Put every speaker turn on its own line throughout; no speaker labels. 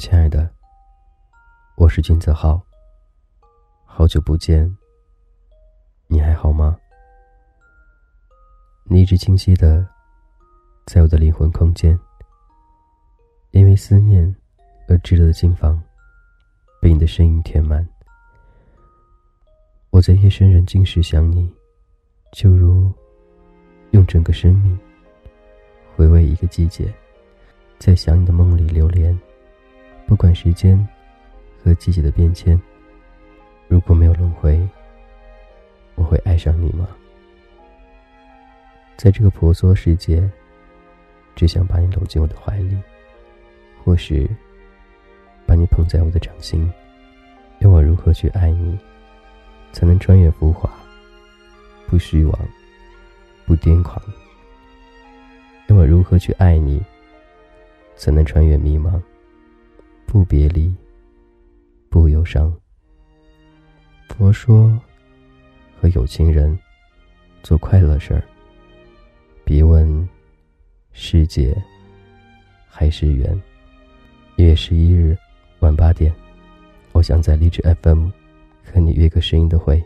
亲爱的，我是金泽浩。好久不见，你还好吗？你一直清晰的在我的灵魂空间，因为思念而炙热的心房被你的声音填满。我在夜深人静时想你，就如用整个生命回味一个季节，在想你的梦里流连。不管时间和季节的变迁，如果没有轮回，我会爱上你吗？在这个婆娑世界，只想把你搂进我的怀里，或是把你捧在我的掌心。要我如何去爱你，才能穿越浮华，不虚妄，不癫狂？要我如何去爱你，才能穿越迷茫？不别离，不忧伤。佛说，和有情人做快乐事儿。别问是劫还是缘。一月十一日晚八点，我想在励志 FM 和你约个声音的会。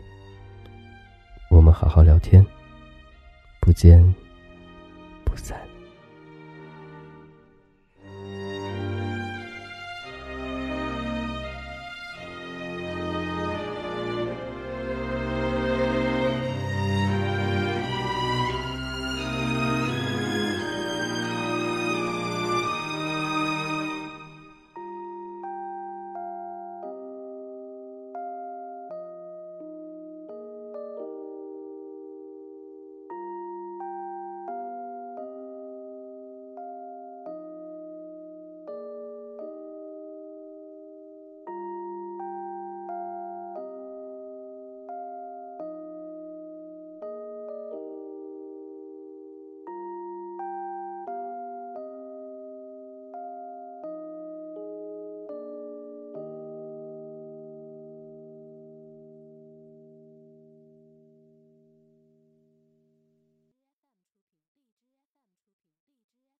我们好好聊天，不见不散。